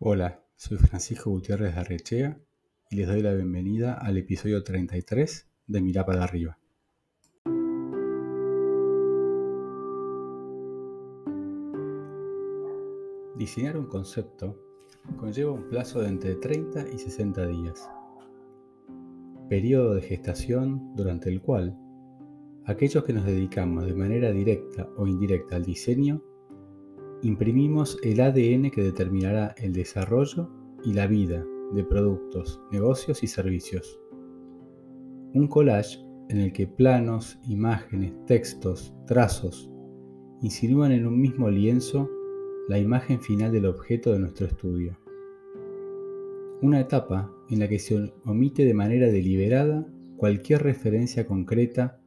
Hola, soy Francisco Gutiérrez de Arrechea y les doy la bienvenida al episodio 33 de Mirá para arriba. Diseñar un concepto conlleva un plazo de entre 30 y 60 días, periodo de gestación durante el cual aquellos que nos dedicamos de manera directa o indirecta al diseño imprimimos el ADN que determinará el desarrollo y la vida de productos, negocios y servicios. Un collage en el que planos, imágenes, textos, trazos insinúan en un mismo lienzo la imagen final del objeto de nuestro estudio. Una etapa en la que se omite de manera deliberada cualquier referencia concreta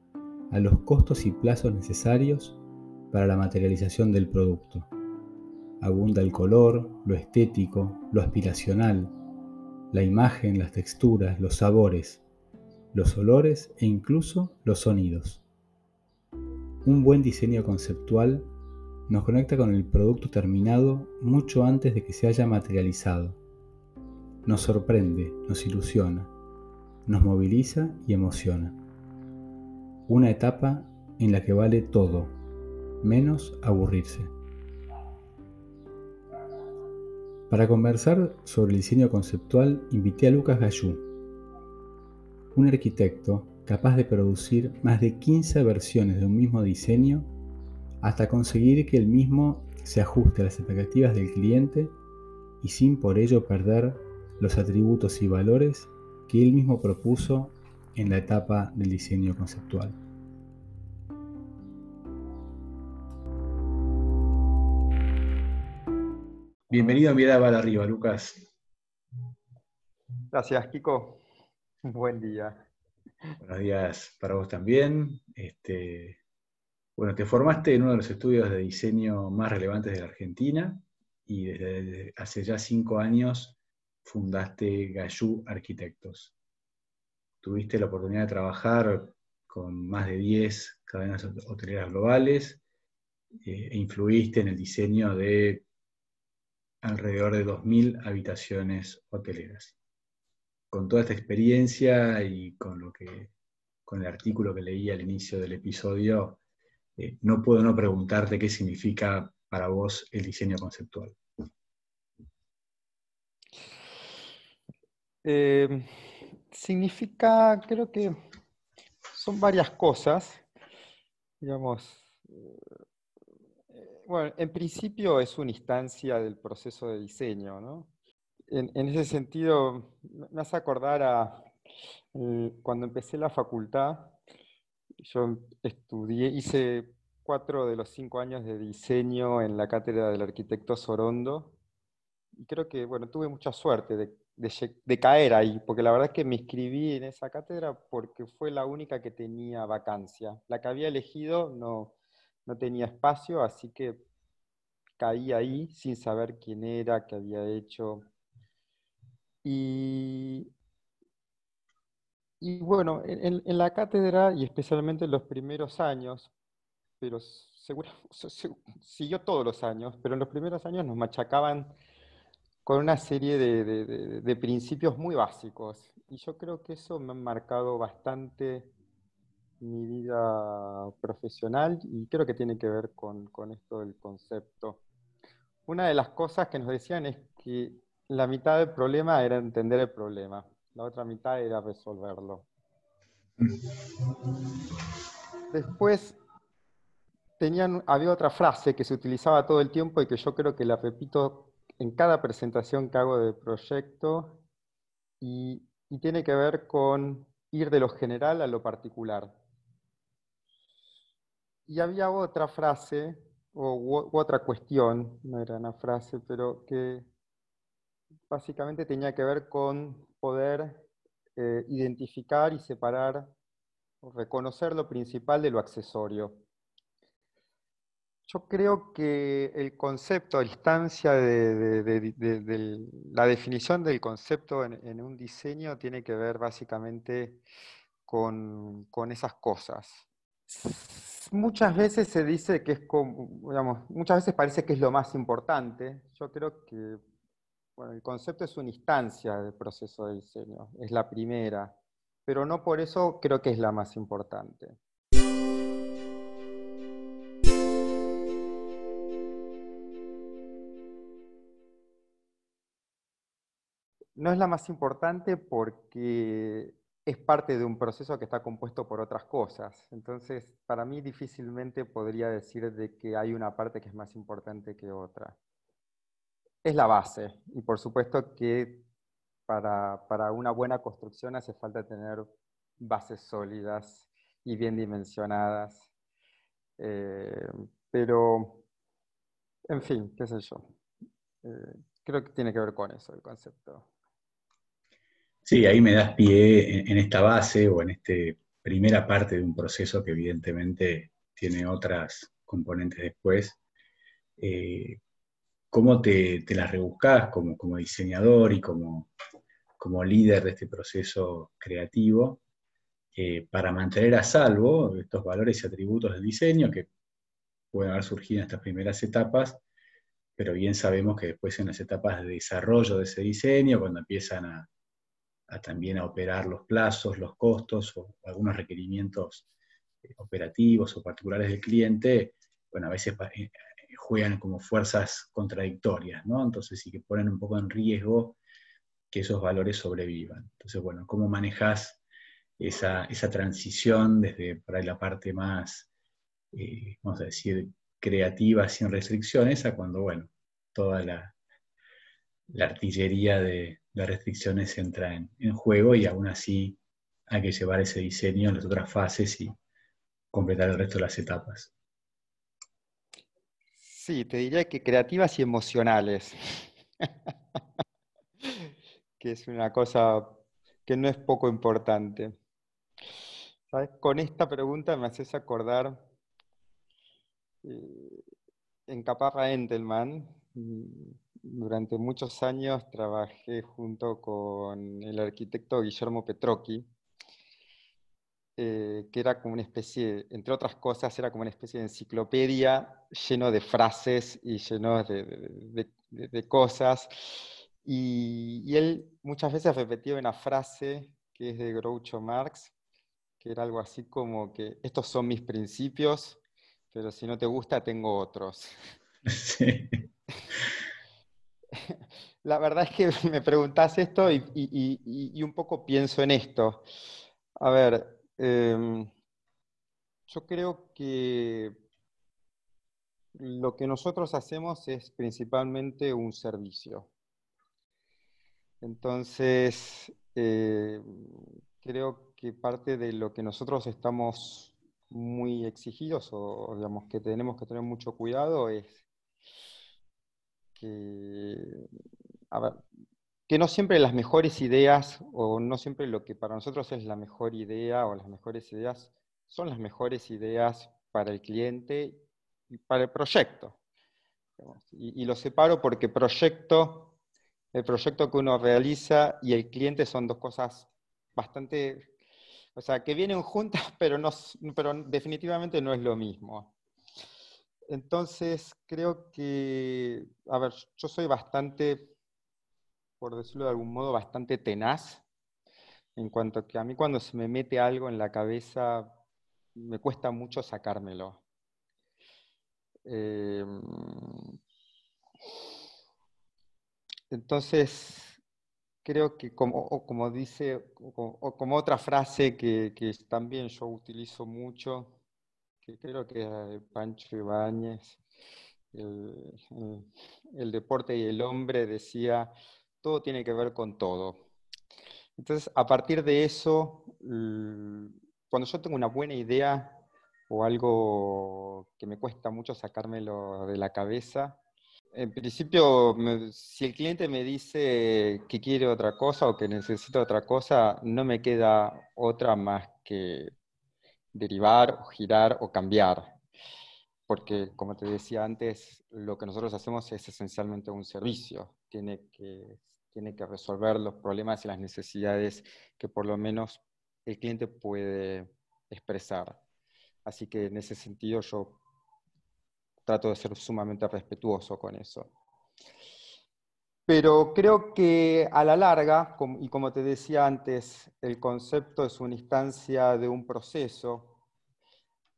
a los costos y plazos necesarios para la materialización del producto. Abunda el color, lo estético, lo aspiracional, la imagen, las texturas, los sabores, los olores e incluso los sonidos. Un buen diseño conceptual nos conecta con el producto terminado mucho antes de que se haya materializado. Nos sorprende, nos ilusiona, nos moviliza y emociona. Una etapa en la que vale todo, menos aburrirse. Para conversar sobre el diseño conceptual, invité a Lucas Gallú, un arquitecto capaz de producir más de 15 versiones de un mismo diseño hasta conseguir que el mismo se ajuste a las expectativas del cliente y sin por ello perder los atributos y valores que él mismo propuso en la etapa del diseño conceptual. Bienvenido a Mirada para arriba, Lucas. Gracias, Kiko. Buen día. Buenos días para vos también. Este, bueno, te formaste en uno de los estudios de diseño más relevantes de la Argentina y desde hace ya cinco años fundaste Gallú Arquitectos. Tuviste la oportunidad de trabajar con más de 10 cadenas hoteleras globales eh, e influiste en el diseño de alrededor de 2.000 habitaciones hoteleras. Con toda esta experiencia y con, lo que, con el artículo que leí al inicio del episodio, eh, no puedo no preguntarte qué significa para vos el diseño conceptual. Eh, significa, creo que son varias cosas. Digamos, bueno, en principio es una instancia del proceso de diseño, ¿no? En, ese sentido, me hace acordar a eh, cuando empecé la facultad, yo estudié, hice cuatro de los cinco años de diseño en la cátedra del arquitecto Sorondo, y creo que, bueno, tuve mucha suerte de, de, caer ahí, porque la verdad es que me inscribí en esa cátedra porque fue la única que tenía vacancia. La que había elegido no, no tenía espacio, así que caí ahí sin saber quién era, qué había hecho. Y, y bueno, en, la cátedra y especialmente en los primeros años, pero seguro, siguió todos los años, pero en los primeros años nos machacaban con una serie de, de principios muy básicos. Y yo creo que eso me ha marcado bastante mi vida profesional y creo que tiene que ver con, esto del concepto. Una de las cosas que nos decían es que la mitad del problema era entender el problema, la otra mitad era resolverlo. Después tenían, había otra frase que se utilizaba todo el tiempo y que yo creo que la repito en cada presentación que hago de proyecto y tiene que ver con ir de lo general a lo particular. Y había otra frase, o otra cuestión, no era una frase, pero que básicamente tenía que ver con poder eh, identificar y separar, o reconocer lo principal de lo accesorio. Yo creo que el concepto, la instancia de, la definición del concepto en, un diseño tiene que ver básicamente con, con esas cosas muchas veces se dice que es como, digamos, muchas veces parece que es lo más importante. Yo creo que el concepto es una instancia del proceso de diseño, es la primera, pero no por eso creo que es la más importante. No es la más importante porque es parte de un proceso que está compuesto por otras cosas. Entonces, para mí difícilmente podría decir de que hay una parte que es más importante que otra es la base. Y por supuesto que para, una buena construcción hace falta tener bases sólidas y bien dimensionadas. Eh, pero, en fin, qué sé yo. Eh, creo que tiene que ver con eso el concepto. Sí, ahí me das pie en, esta base o en esta primera parte de un proceso que evidentemente tiene otras componentes después. Eh, cómo te, las rebuscas como, como, diseñador y como, como, líder de este proceso creativo eh, para mantener a salvo estos valores y atributos del diseño que pueden haber surgido en estas primeras etapas, pero bien sabemos que después en las etapas de desarrollo de ese diseño, cuando empiezan a, también a operar los plazos, los costos o algunos requerimientos eh, operativos o particulares del cliente, bueno, a veces eh, juegan como fuerzas contradictorias, ¿no? Entonces sí que ponen un poco en riesgo que esos valores sobrevivan. Entonces, bueno, ¿cómo manejas esa, esa transición desde la parte más, eh, vamos a decir, creativa, sin restricciones, a cuando, bueno, toda la artillería de las restricciones entra en, juego y aún así hay que llevar ese diseño en las otras fases y completar el resto de las etapas. Sí, te diría que creativas y emocionales, que es una cosa que no es poco importante. Con esta pregunta me haces acordar eh, en Caparra Entelman. Durante muchos años trabajé junto con el arquitecto Guillermo Petrocchi, eh, que era como una especie, entre otras cosas, era como una especie de enciclopedia lleno de frases y lleno de, cosas. Y, él muchas veces repetía una frase que es de Groucho Marx, que era algo así como que estos son mis principios, pero si no te gusta, tengo otros. La verdad es que me preguntas esto y, y un poco pienso en esto. A ver, Em, yo creo que lo que nosotros hacemos es principalmente un servicio. Entonces, eh, creo que parte de lo que nosotros estamos muy exigidos o digamos que tenemos que tener mucho cuidado es que, no siempre las mejores ideas o no siempre lo que para nosotros es la mejor idea o las mejores ideas son las mejores ideas para el cliente y para el proyecto. Y, lo separo porque proyecto, el proyecto que uno realiza y el cliente son dos cosas bastante, o sea, que vienen juntas, pero, no, pero definitivamente no es lo mismo. Entonces, creo que, a ver, yo soy bastante por decirlo de algún modo, bastante tenaz, en cuanto que a mí cuando se me mete algo en la cabeza, me cuesta mucho sacármelo. Em, entonces, creo que como, como dice, o, como otra frase que, también yo utilizo mucho, creo que es de Pancho Ibáñez, el deporte y el hombre decía, todo tiene que ver con todo. Entonces, a partir de eso, cuando yo tengo una buena idea o algo que me cuesta mucho sacármelo de la cabeza, en principio, si el cliente me dice que quiere otra cosa o que necesita otra cosa, no me queda otra más que derivar o girar o cambiar. Porque, como te decía antes, lo que nosotros hacemos es esencialmente un servicio. Tiene que tiene que resolver los problemas y las necesidades que por lo menos el cliente puede expresar. Así que en ese sentido yo trato de ser sumamente respetuoso con eso. Pero creo que a la larga, y como te decía antes, el concepto es una instancia de un proceso.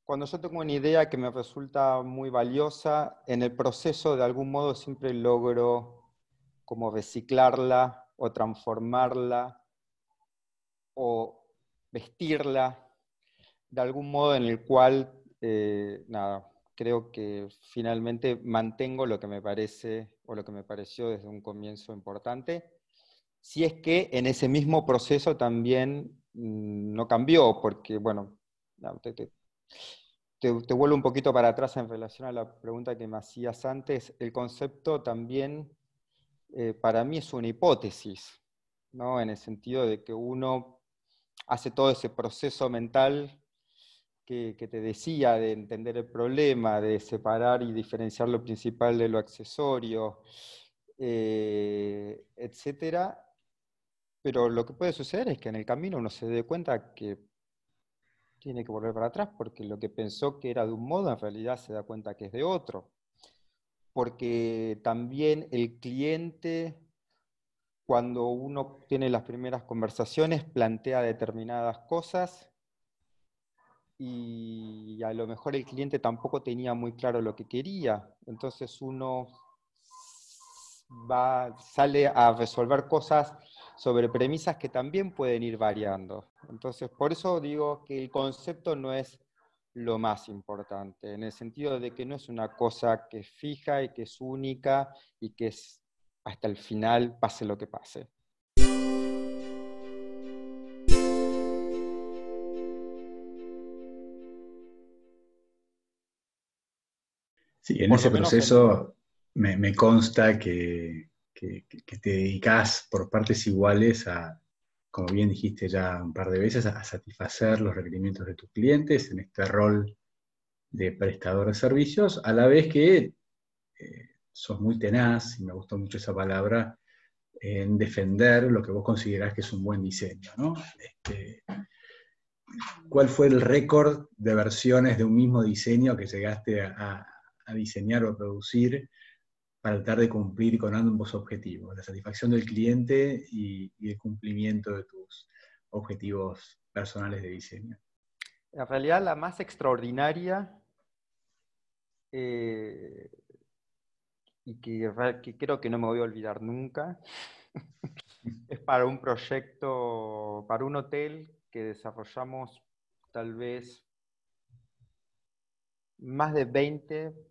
Cuando yo tengo una idea que me resulta muy valiosa, en el proceso de algún modo siempre logro como reciclarla o transformarla o vestirla de algún modo en el cual, eh, nada, creo que finalmente mantengo lo que me parece o lo que me pareció desde un comienzo importante, si es que en ese mismo proceso también mm, no cambió, porque, bueno, te, vuelvo un poquito para atrás en relación a la pregunta que me hacías antes, el concepto también eh, para mí es una hipótesis, ¿no? en el sentido de que uno hace todo ese proceso mental que, te decía de entender el problema, de separar y diferenciar lo principal de lo accesorio, eh, etcétera. Pero lo que puede suceder es que en el camino uno se dé cuenta que tiene que volver para atrás porque lo que pensó que era de un modo en realidad se da cuenta que es de otro. Porque también el cliente, cuando uno tiene las primeras conversaciones, plantea determinadas cosas y a lo mejor el cliente tampoco tenía muy claro lo que quería. Entonces uno va, sale a resolver cosas sobre premisas que también pueden ir variando. Entonces, por eso digo que el concepto no es lo más importante, en el sentido de que no es una cosa que es fija y que es única y que es hasta el final, pase lo que pase. Sí, en ese proceso Me, consta que, te dedicas por partes iguales a, como bien dijiste ya un par de veces, a, satisfacer los requerimientos de tus clientes en este rol de prestador de servicios, a la vez que eh, sos muy tenaz, y me gustó mucho esa palabra, en defender lo que vos considerás que es un buen diseño. ¿no? Este, ¿Cuál fue el récord de versiones de un mismo diseño que llegaste a, a diseñar o producir para tratar de cumplir con ambos objetivos, la satisfacción del cliente y, el cumplimiento de tus objetivos personales de diseño. En realidad la más extraordinaria eh, y que, que, creo que no me voy a olvidar nunca es para un proyecto, para un hotel que desarrollamos tal vez más de 20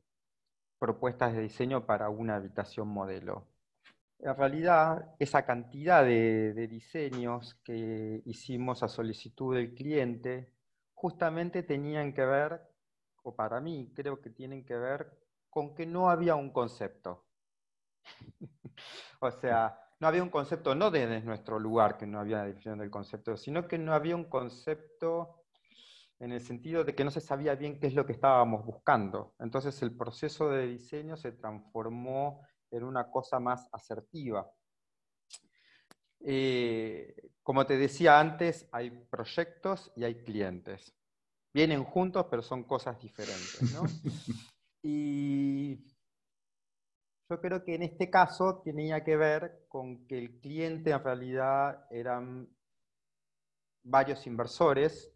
propuestas de diseño para una habitación modelo. En realidad, esa cantidad de, diseños que hicimos a solicitud del cliente justamente tenían que ver, o para mí creo que tienen que ver, con que no había un concepto. o sea, no había un concepto, no desde nuestro lugar que no había definición del concepto, sino que no había un concepto en el sentido de que no se sabía bien qué es lo que estábamos buscando. Entonces el proceso de diseño se transformó en una cosa más asertiva. Eh, como te decía antes, hay proyectos y hay clientes. Vienen juntos, pero son cosas diferentes. y yo creo que en este caso tenía que ver con que el cliente en realidad eran varios inversores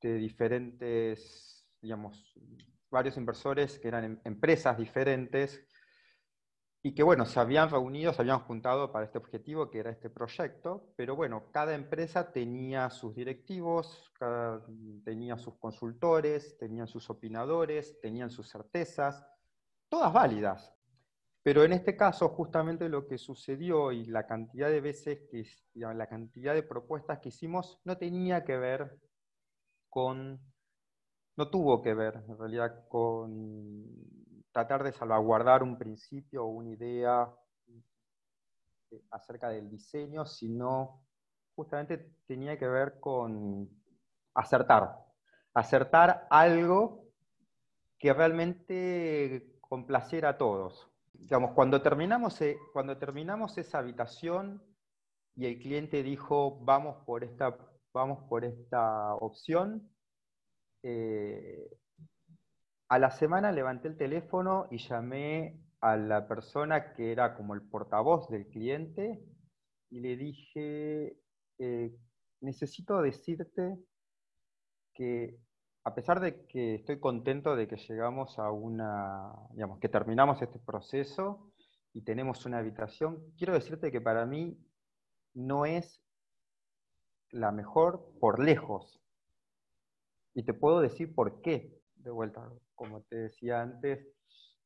de diferentes, digamos, varios inversores que eran em, empresas diferentes y que, bueno, se habían reunido, se habían juntado para este objetivo, que era este proyecto, pero bueno, cada empresa tenía sus directivos, tenía sus consultores, tenían sus opinadores, tenían sus certezas, todas válidas. Pero en este caso, justamente lo que sucedió y la cantidad de veces que, la cantidad de propuestas que hicimos no tenía que ver con, no tuvo que ver en realidad con tratar de salvaguardar un principio o una idea eh, acerca del diseño, sino justamente tenía que ver con acertar, acertar algo que realmente complaciera a todos. Digamos, cuando terminamos, eh, cuando terminamos esa habitación y el cliente dijo, vamos por esta vamos por esta opción. Eh, a la semana levanté el teléfono y llamé a la persona que era como el portavoz del cliente y le dije, eh, necesito decirte que a pesar de que estoy contento de que llegamos a una, digamos, que terminamos este proceso y tenemos una habitación, quiero decirte que para mí no es la mejor por lejos. Y te puedo decir por qué, de vuelta, como te decía antes,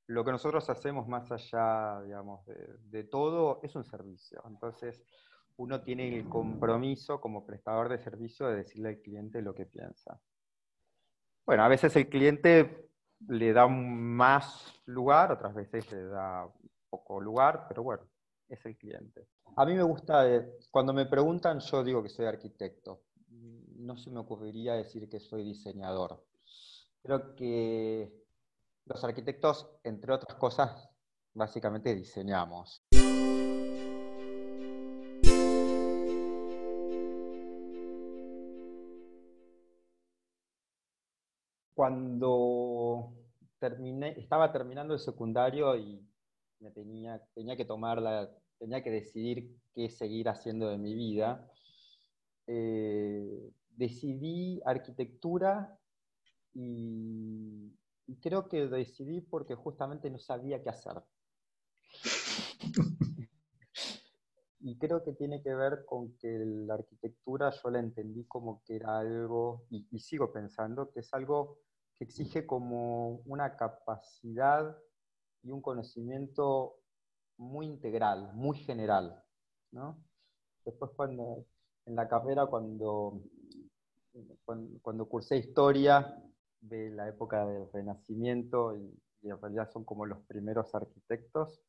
lo que nosotros hacemos más allá, digamos, de, todo es un servicio. Entonces, uno tiene el compromiso como prestador de servicio de decirle al cliente lo que piensa. Bueno, a veces el cliente le da más lugar, otras veces le da poco lugar, pero bueno, es el cliente. A mí me gusta, eh, cuando me preguntan, yo digo que soy arquitecto. No se me ocurriría decir que soy diseñador. Creo que los arquitectos, entre otras cosas, básicamente diseñamos. Cuando terminé, estaba terminando el secundario y me tenía, tenía que tomar la, tenía que decidir qué seguir haciendo de mi vida, eh, decidí arquitectura y y creo que decidí porque justamente no sabía qué hacer. y creo que tiene que ver con que la arquitectura yo la entendí como que era algo, y, sigo pensando, que es algo que exige como una capacidad y un conocimiento muy integral, muy general. Después cuando en la carrera, cuando, cuando cursé historia, de la época del Renacimiento y, en realidad son como los primeros arquitectos.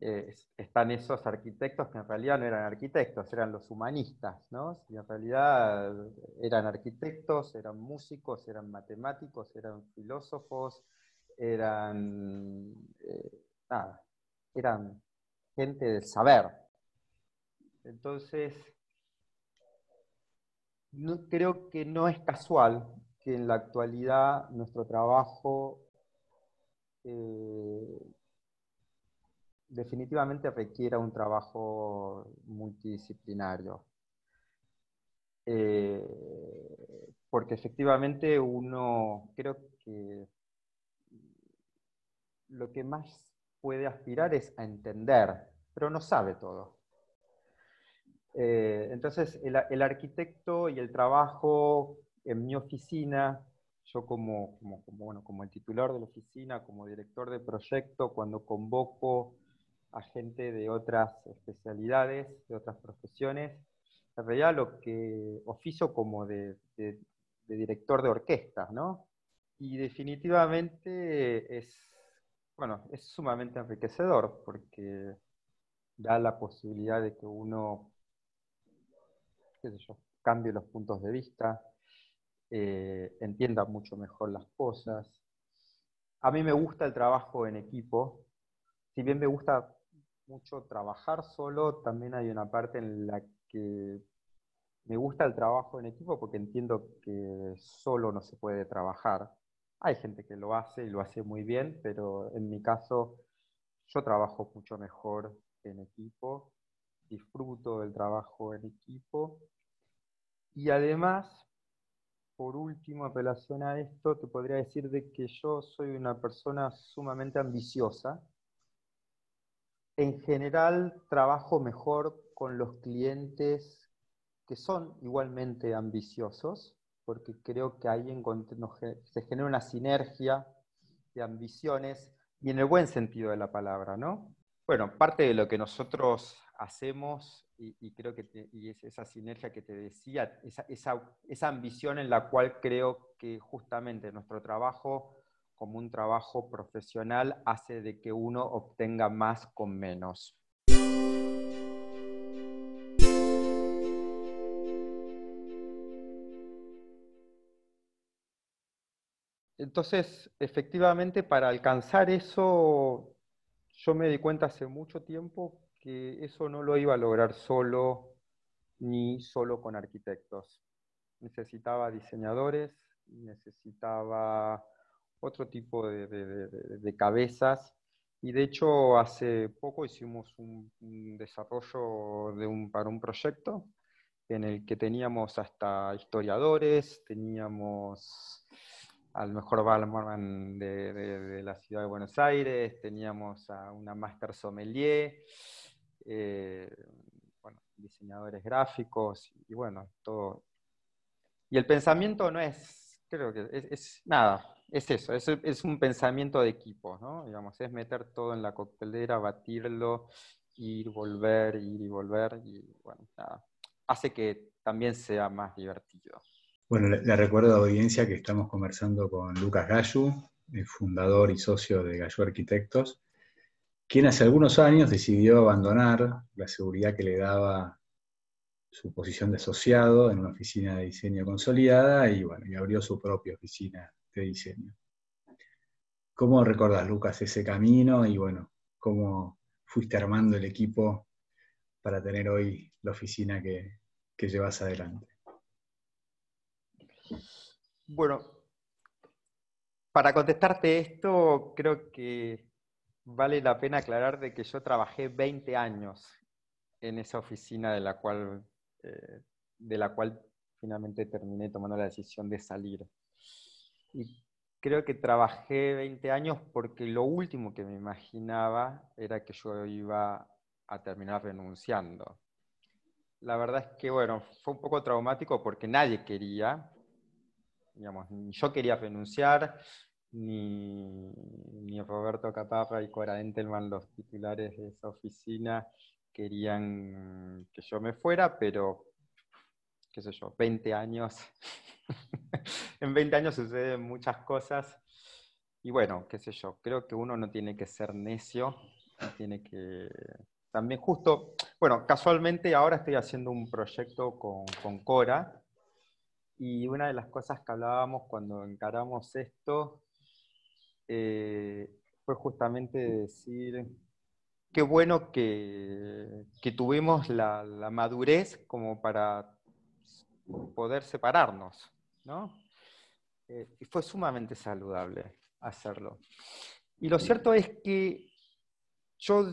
Eh, están esos arquitectos que en realidad no eran arquitectos, eran los humanistas, ¿no? Y en realidad eran arquitectos, eran músicos, eran matemáticos, eran filósofos, eran, eh, nada, eran gente del saber. Entonces, creo que no es casual que en la actualidad nuestro trabajo eh, definitivamente requiera un trabajo multidisciplinario. Eh, porque efectivamente uno creo que lo que más puede aspirar es a entender, pero no sabe todo. Eh, entonces, el, el, arquitecto y el trabajo en mi oficina, yo como, como, bueno, como el titular de la oficina, como director de proyecto, cuando convoco a gente de otras especialidades, de otras profesiones, en realidad lo que oficio como de, de, director de orquesta, ¿no? Y definitivamente es, bueno, es sumamente enriquecedor porque da la posibilidad de que uno, qué sé yo, cambie los puntos de vista, eh, entienda mucho mejor las cosas. A mí me gusta el trabajo en equipo. Si bien me gusta mucho trabajar solo, también hay una parte en la que me gusta el trabajo en equipo porque entiendo que solo no se puede trabajar. Hay gente que lo hace y lo hace muy bien, pero en mi caso yo trabajo mucho mejor en equipo, disfruto del trabajo en equipo y además por último, en relación a esto, te podría decir de que yo soy una persona sumamente ambiciosa. En general, trabajo mejor con los clientes que son igualmente ambiciosos, porque creo que ahí se genera una sinergia de ambiciones y en el buen sentido de la palabra, ¿no? Bueno, parte de lo que nosotros hacemos y, creo que es esa sinergia que te decía, esa, ambición en la cual creo que justamente nuestro trabajo como un trabajo profesional hace de que uno obtenga más con menos. Entonces, efectivamente, para alcanzar eso, yo me di cuenta hace mucho tiempo que eso no lo iba a lograr solo ni solo con arquitectos. Necesitaba diseñadores, necesitaba otro tipo de, cabezas. Y de hecho, hace poco hicimos un, desarrollo para un proyecto en el que teníamos hasta historiadores, teníamos al mejor barman de, la ciudad de Buenos Aires, teníamos a una master sommelier, eh, diseñadores gráficos, y bueno, todo. Y el pensamiento no es, creo que es, nada, es eso, es, un pensamiento de equipo, ¿no? Digamos, es meter todo en la coctelera, batirlo, ir, volver, ir y volver, y bueno, nada, hace que también sea más divertido. Bueno, le, recuerdo a la audiencia que estamos conversando con Lucas Gallu, el fundador y socio de Gallu Arquitectos, quien hace algunos años decidió abandonar la seguridad que le daba su posición de asociado en una oficina de diseño consolidada y, bueno, abrió su propia oficina de diseño. ¿Cómo recordás, Lucas, ese camino y bueno, cómo fuiste armando el equipo para tener hoy la oficina que llevas adelante? Bueno, para contestarte esto, creo que vale la pena aclarar de que yo trabajé 20 años en esa oficina de la cual, eh, de la cual finalmente terminé tomando la decisión de salir. Y creo que trabajé 20 años porque lo último que me imaginaba era que yo iba a terminar renunciando. La verdad es que, bueno, fue un poco traumático porque nadie quería, digamos, ni yo quería renunciar, ni, ni Roberto Catarra y Cora Entelman, los titulares de esa oficina, querían que yo me fuera, pero, qué sé yo, 20 años. en 20 años suceden muchas cosas. Y bueno, qué sé yo, creo que uno no tiene que ser necio, tiene que... También justo, bueno, casualmente ahora estoy haciendo un proyecto con, con Cora, y una de las cosas que hablábamos cuando encaramos esto eh, fue justamente decir, qué bueno que, tuvimos la, madurez como para poder separarnos, ¿no? Eh, y fue sumamente saludable hacerlo. Y lo cierto es que yo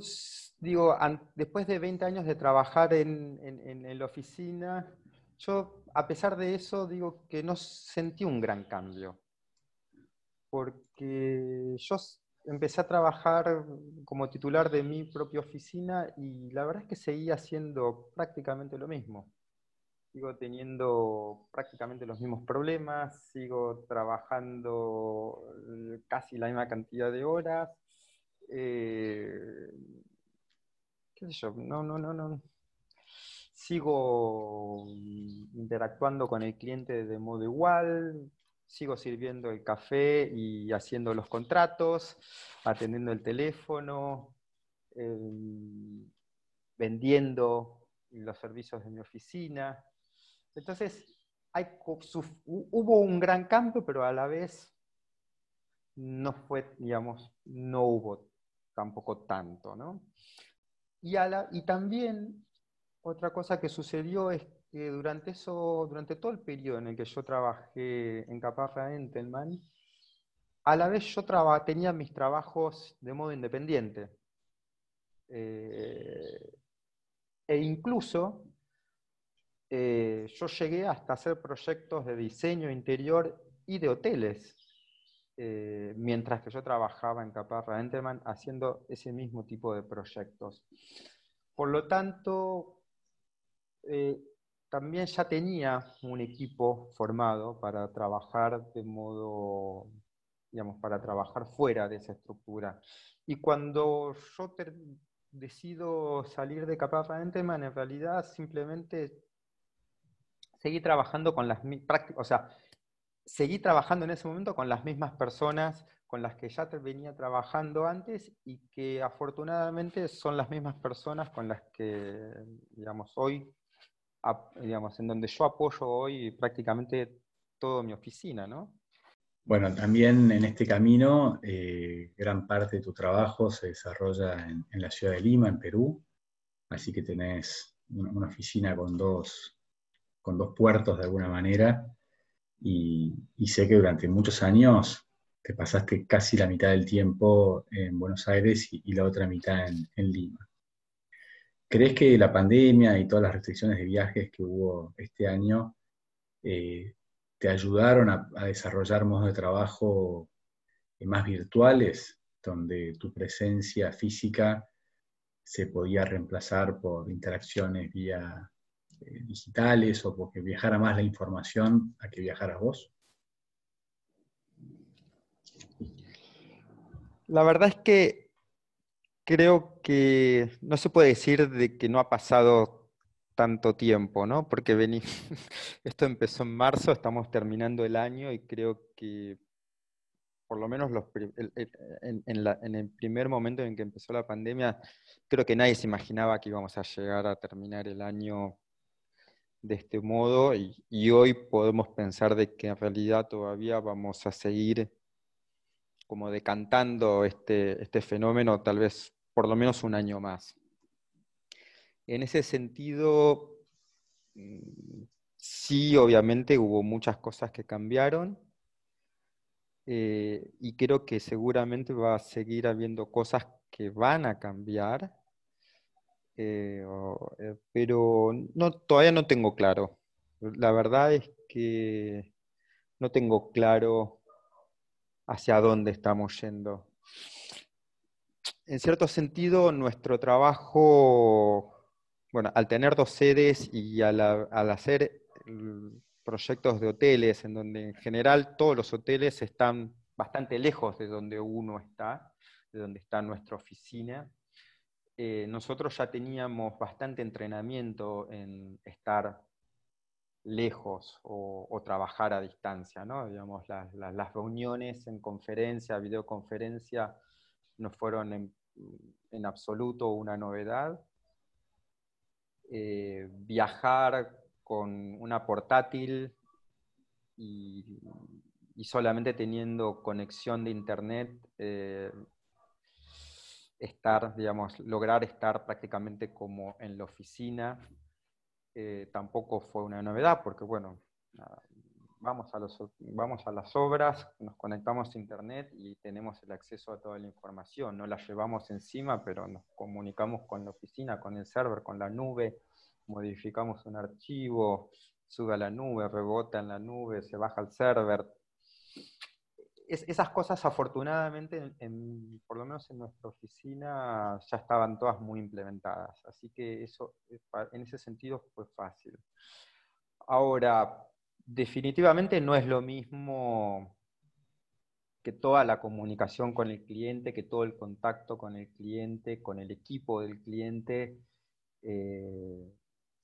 digo, después de 20 años de trabajar en, en la oficina, yo a pesar de eso digo que no sentí un gran cambio porque yo empecé a trabajar como titular de mi propia oficina y la verdad es que seguía haciendo prácticamente lo mismo. Sigo teniendo prácticamente los mismos problemas, sigo trabajando casi la misma cantidad de horas. Eh, ¿Qué sé yo? No, no, no, no. Sigo interactuando con el cliente de modo igual, sigo sirviendo el café y haciendo los contratos, atendiendo el teléfono, em, vendiendo los servicios de mi oficina. Entonces, hubo un gran cambio, pero a la vez no fue, digamos, no hubo tampoco tanto, ¿no? Y, y también otra cosa que sucedió es durante, eso, durante todo el periodo en el que yo trabajé en Caparra Entelman, a la vez yo tenía mis trabajos de modo independiente. Eh, e incluso eh, yo llegué hasta hacer proyectos de diseño interior y de hoteles, eh, mientras que yo trabajaba en Caparra Entelman haciendo ese mismo tipo de proyectos. Por lo tanto, también ya tenía un equipo formado para trabajar de modo, digamos, para trabajar fuera de esa estructura. Y cuando yo decido salir de Caparra Enteman, en realidad simplemente seguí trabajando con las prácticas, o sea, seguí trabajando en ese momento con las mismas personas con las que ya venía trabajando antes y que afortunadamente son las mismas personas con las que, digamos, hoy digamos, en donde yo apoyo hoy prácticamente toda mi oficina, ¿no? Bueno, también en este camino, eh, gran parte de tu trabajo se desarrolla en, la ciudad de Lima, en Perú, así que tenés una, oficina con dos, con dos puertos de alguna manera, y, sé que durante muchos años te pasaste casi la mitad del tiempo en Buenos Aires y, la otra mitad en, Lima. ¿Crees que la pandemia y todas las restricciones de viajes que hubo este año eh, te ayudaron a, desarrollar modos de trabajo más virtuales, donde tu presencia física se podía reemplazar por interacciones vía eh, digitales o porque viajara más la información a que viajaras vos? La verdad es que creo que no se puede decir de que no ha pasado tanto tiempo, ¿no? Porque vení, esto empezó en marzo, estamos terminando el año y creo que por lo menos los, en, en, el primer momento en que empezó la pandemia, creo que nadie se imaginaba que íbamos a llegar a terminar el año de este modo y, hoy podemos pensar de que en realidad todavía vamos a seguir como decantando este, este fenómeno tal vez por lo menos un año más. En ese sentido, mm, sí, obviamente hubo muchas cosas que cambiaron eh, y creo que seguramente va a seguir habiendo cosas que van a cambiar eh, eh, pero no, todavía no tengo claro. La verdad es que no tengo claro hacia dónde estamos yendo. En cierto sentido, nuestro trabajo, bueno, al tener dos sedes y al, hacer proyectos de hoteles, en donde en general todos los hoteles están bastante lejos de donde uno está, de donde está nuestra oficina, eh, nosotros ya teníamos bastante entrenamiento en estar lejos o, trabajar a distancia, ¿no? Digamos, las reuniones en conferencia, videoconferencia, no fueron en, absoluto una novedad. Eh, viajar con una portátil y, solamente teniendo conexión de internet eh, estar, digamos, lograr estar prácticamente como en la oficina, eh, tampoco fue una novedad, porque bueno, vamos, a los, vamos a las obras, nos conectamos a internet y tenemos el acceso a toda la información, no la llevamos encima, pero nos comunicamos con la oficina, con el server, con la nube, modificamos un archivo, sube a la nube, rebota en la nube, se baja al server, esas cosas afortunadamente, por lo menos en nuestra oficina, ya estaban todas muy implementadas. Así que eso, eh, en ese sentido, fue fácil. Ahora, definitivamente no es lo mismo que toda la comunicación con el cliente, que todo el contacto con el cliente, con el equipo del cliente, eh,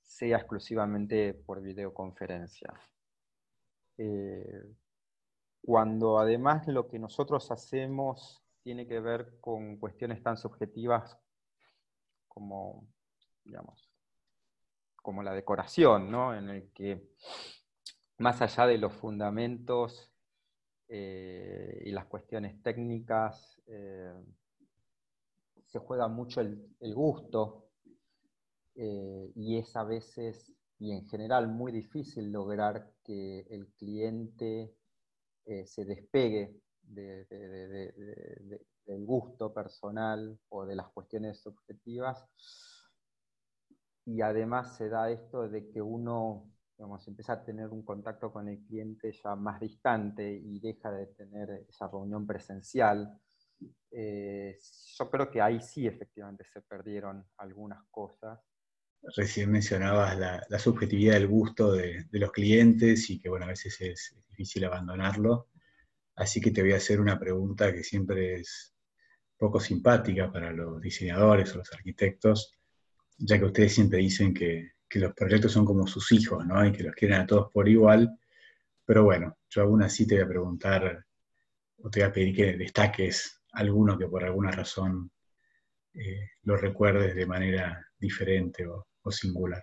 sea exclusivamente por videoconferencia. Eh, cuando además lo que nosotros hacemos tiene que ver con cuestiones tan subjetivas como, digamos, como la decoración, ¿no? En el que más allá de los fundamentos eh, y las cuestiones técnicas, eh, se juega mucho el, gusto eh, y es a veces y en general muy difícil lograr que el cliente eh, se despegue del gusto personal o de las cuestiones subjetivas. Y además se da esto de que uno digamos, empieza a tener un contacto con el cliente ya más distante y deja de tener esa reunión presencial. Eh, yo creo que ahí sí efectivamente se perdieron algunas cosas. Recién mencionabas la, subjetividad del gusto de, los clientes y que bueno, a veces es difícil abandonarlo. Así que te voy a hacer una pregunta que siempre es poco simpática para los diseñadores o los arquitectos, ya que ustedes siempre dicen que, los proyectos son como sus hijos, ¿no? Y que los quieren a todos por igual. Pero bueno, yo aún así te voy a preguntar, o te voy a pedir que destaques alguno que por alguna razón eh, lo recuerdes de manera diferente o singular.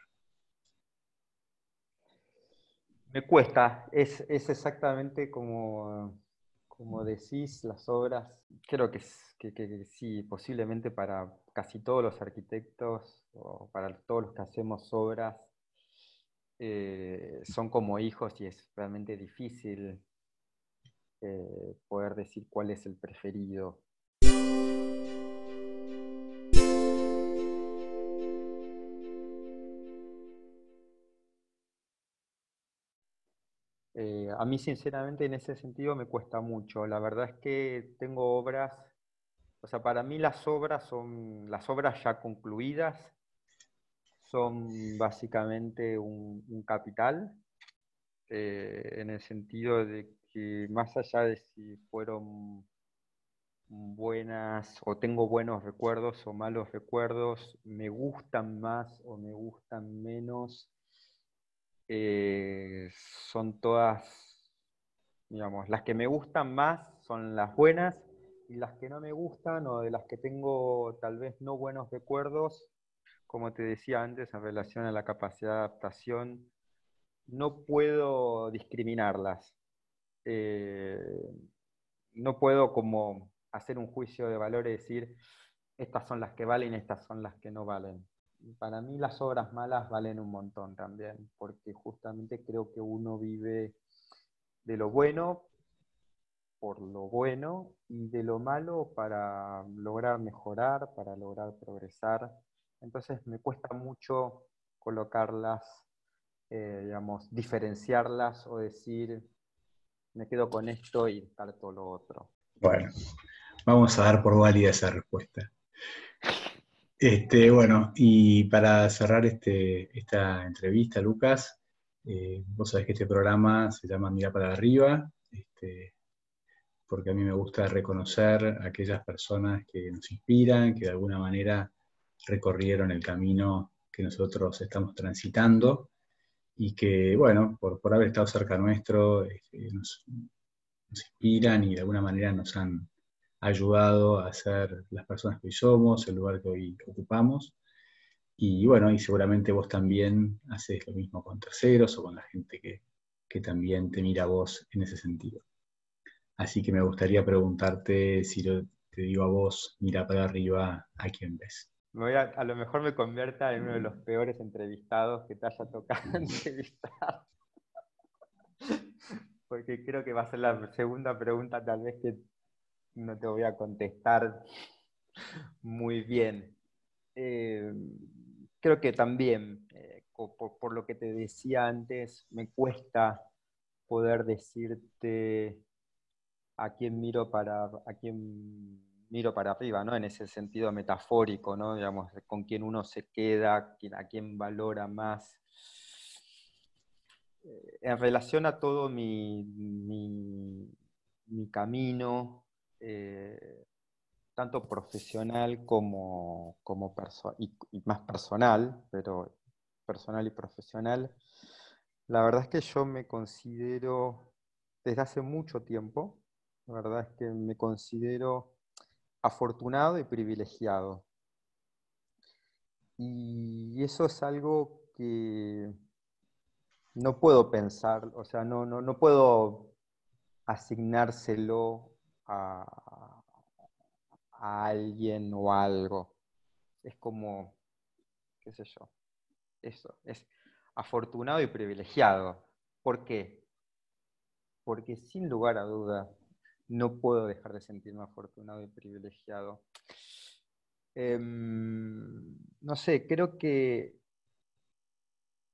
Me cuesta, es, exactamente como, como, decís, las obras, creo que, que, sí, posiblemente para casi todos los arquitectos o para todos los que hacemos obras, eh, son como hijos y es realmente difícil eh, poder decir cuál es el preferido. A mí, sinceramente, en ese sentido me cuesta mucho. La verdad es que tengo obras, o sea, para mí las obras son las obras ya concluidas, son básicamente un, capital, eh, en el sentido de que más allá de si fueron buenas o tengo buenos recuerdos o malos recuerdos, me gustan más o me gustan menos, eh, son todas, digamos, las que me gustan más son las buenas y las que no me gustan o de las que tengo tal vez no buenos recuerdos, como te decía antes en relación a la capacidad de adaptación, no puedo discriminarlas. Eh, no puedo como hacer un juicio de valor y decir, estas son las que valen, estas son las que no valen para mí las obras malas valen un montón también, porque justamente creo que uno vive de lo bueno por lo bueno y de lo malo para lograr mejorar, para lograr progresar. Entonces me cuesta mucho colocarlas, eh, digamos, diferenciarlas o decir, me quedo con esto y descarto lo otro. Bueno, vamos a dar por válida esa respuesta. Este, bueno, y para cerrar este, esta entrevista, Lucas, eh, vos sabés que este programa se llama Mira para arriba, este, porque a mí me gusta reconocer a aquellas personas que nos inspiran, que de alguna manera recorrieron el camino que nosotros estamos transitando y que, bueno, por, haber estado cerca nuestro, este, nos inspiran y de alguna manera nos han ayudado a ser las personas que hoy somos, el lugar que hoy ocupamos. Y bueno, y seguramente vos también haces lo mismo con terceros o con la gente que, también te mira a vos en ese sentido. Así que me gustaría preguntarte si te digo a vos, mira para arriba, ¿a quién ves? a, lo mejor me convierta en uno de los peores entrevistados que te haya tocado entrevistar. Porque creo que va a ser la segunda pregunta tal vez que no te voy a contestar muy bien. Eh, creo que también, eh, por, lo que te decía antes, me cuesta poder decirte a quién miro para, a quién miro para arriba, ¿no? En ese sentido metafórico, ¿no? Digamos, con quién uno se queda, a quién valora más. Eh, en relación a todo mi, mi, mi camino, eh, tanto profesional como, como y, más personal, pero personal y profesional, la verdad es que yo me considero, desde hace mucho tiempo, la verdad es que me considero afortunado y privilegiado. Y eso es algo que no puedo pensar, o sea, no, no, no puedo asignárselo a, alguien o algo. Es como, qué sé yo, eso, es afortunado y privilegiado. ¿Por qué? Porque sin lugar a duda no puedo dejar de sentirme afortunado y privilegiado. Em, no sé, creo que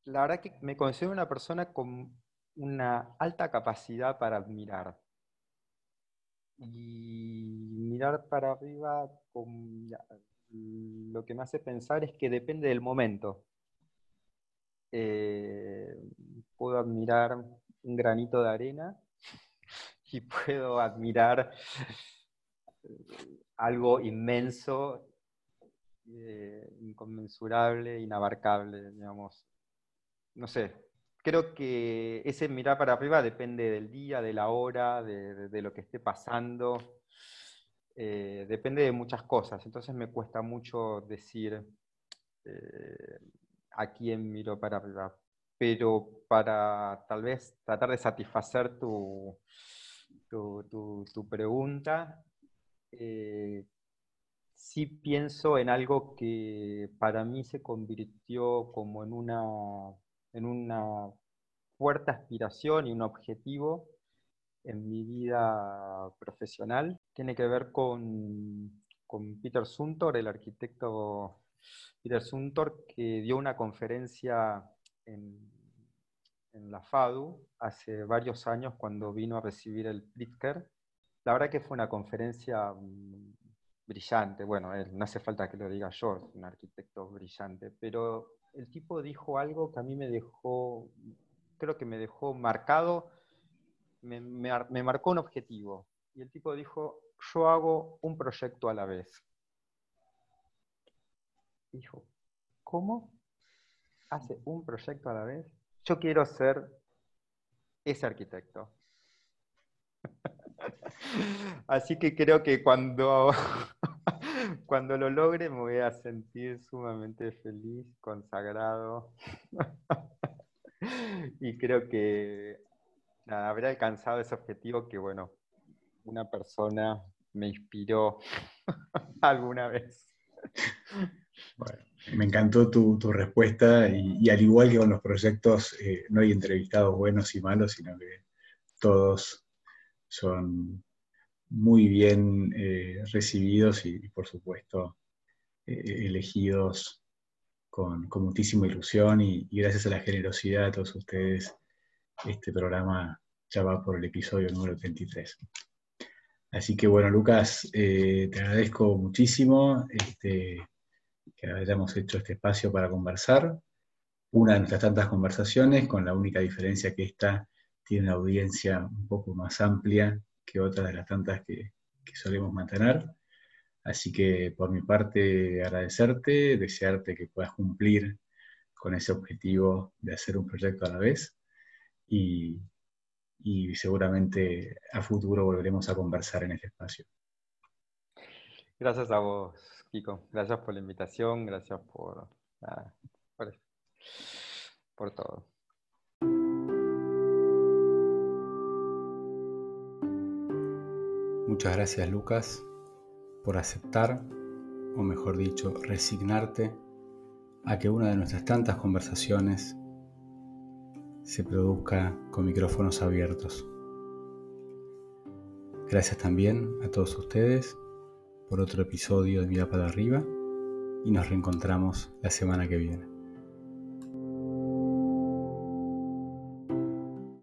la verdad que me considero una persona con una alta capacidad para admirar y mirar para arriba lo que me hace pensar es que depende del momento. Eh, puedo admirar un granito de arena y puedo admirar algo inmenso, eh, inconmensurable, inabarcable, digamos. No sé, creo que ese mirar para arriba depende del día, de la hora, de, lo que esté pasando, eh, depende de muchas cosas. Entonces me cuesta mucho decir eh, a quién miro para arriba. Pero para tal vez tratar de satisfacer tu, tu, pregunta, eh, sí pienso en algo que para mí se convirtió como en una, en una fuerte aspiración y un objetivo en mi vida profesional tiene que ver con, Peter Suntor, el arquitecto Peter Suntor, que dio una conferencia en, la FADU hace varios años cuando vino a recibir el Pritzker. La verdad que fue una conferencia mm, brillante. Bueno, no hace falta que lo diga yo, es un arquitecto brillante, pero el tipo dijo algo que a mí me dejó, creo que me dejó marcado me, marcó un objetivo. Y el tipo dijo, yo hago un proyecto a la vez. Dijo, ¿cómo? ¿Hace un proyecto a la vez? Yo quiero ser ese arquitecto. Así que creo que cuando, cuando lo logre me voy a sentir sumamente feliz, consagrado. y creo que habré alcanzado ese objetivo que, bueno, una persona me inspiró alguna vez. me encantó tu, respuesta y, al igual que con los proyectos, eh, no hay entrevistados buenos y malos, sino que todos son muy bien eh, recibidos y, por supuesto, eh, elegidos con, muchísima ilusión y, gracias a la generosidad de todos ustedes este programa ya va por el episodio número 33. Así que bueno, Lucas, eh, te agradezco muchísimo este, que hayamos hecho este espacio para conversar. Una de nuestras tantas conversaciones, con la única diferencia que esta tiene una audiencia un poco más amplia que otras de las tantas que, que solemos mantener. Así que por mi parte agradecerte, desearte que puedas cumplir con ese objetivo de hacer un proyecto a la vez y, seguramente a futuro volveremos a conversar en este espacio. Gracias a vos, Kiko. Gracias por la invitación, gracias por, por todo. Muchas gracias, Lucas, por aceptar, o mejor dicho, resignarte a que una de nuestras tantas conversaciones se produzca con micrófonos abiertos. Gracias también a todos ustedes por otro episodio de Mira para arriba y nos reencontramos la semana que viene.